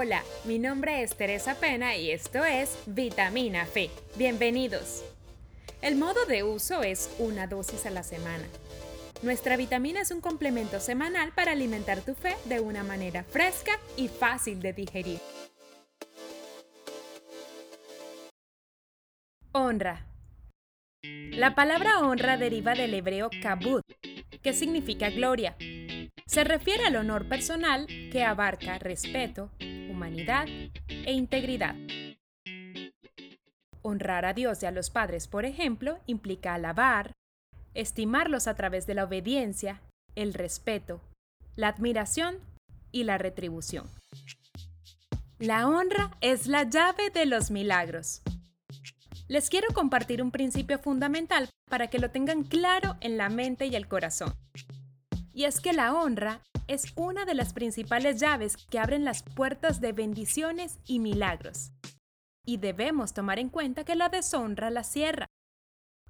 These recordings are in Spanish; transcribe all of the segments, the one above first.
Hola, mi nombre es Teresa Pena y esto es Vitamina Fe. Bienvenidos. El modo de uso es una dosis a la semana. Nuestra vitamina es un complemento semanal para alimentar tu fe de una manera fresca y fácil de digerir. Honra. La palabra honra deriva del hebreo kabud, que significa gloria. Se refiere al honor personal que abarca respeto, humanidad e integridad. Honrar a Dios y a los padres, por ejemplo, implica alabar, estimarlos a través de la obediencia, el respeto, la admiración y la retribución. La honra es la llave de los milagros. Les quiero compartir un principio fundamental para que lo tengan claro en la mente y el corazón. Y es que la honra es una de las principales llaves que abren las puertas de bendiciones y milagros. Y debemos tomar en cuenta que la deshonra la cierra.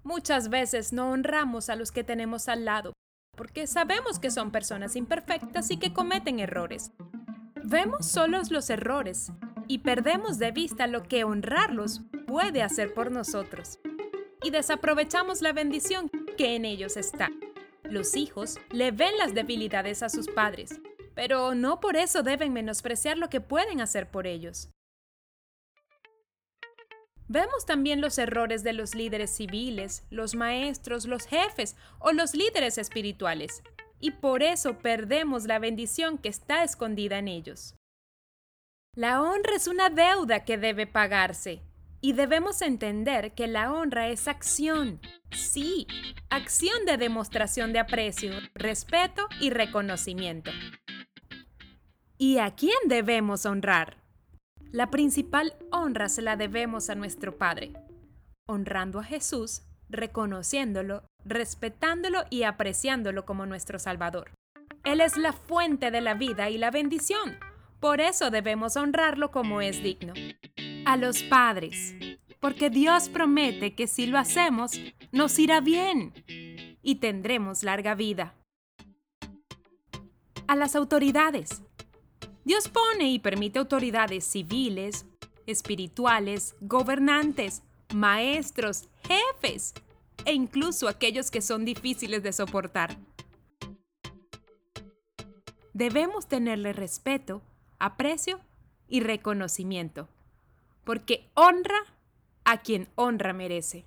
Muchas veces no honramos a los que tenemos al lado, porque sabemos que son personas imperfectas y que cometen errores. Vemos solos los errores y perdemos de vista lo que honrarlos puede hacer por nosotros. Y desaprovechamos la bendición que en ellos está. Los hijos le ven las debilidades a sus padres, pero no por eso deben menospreciar lo que pueden hacer por ellos. Vemos también los errores de los líderes civiles, los maestros, los jefes o los líderes espirituales, y por eso perdemos la bendición que está escondida en ellos. La honra es una deuda que debe pagarse, y debemos entender que la honra es acción, sí, acción de demostración de aprecio, respeto y reconocimiento. ¿Y a quién debemos honrar? La principal honra se la debemos a nuestro Padre, honrando a Jesús, reconociéndolo, respetándolo y apreciándolo como nuestro Salvador. Él es la fuente de la vida y la bendición, por eso debemos honrarlo como es digno a los padres, porque Dios promete que si lo hacemos, nos irá bien y tendremos larga vida. A las autoridades. Dios pone y permite autoridades civiles, espirituales, gobernantes, maestros, jefes e incluso aquellos que son difíciles de soportar. Debemos tenerle respeto, aprecio y reconocimiento porque honra a quien honra merece.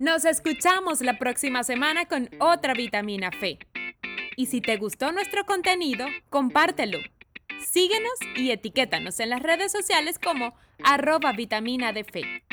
Nos escuchamos la próxima semana con otra vitamina fe. Y si te gustó nuestro contenido, compártelo. Síguenos y etiquétanos en las redes sociales como arroba vitamina de fe.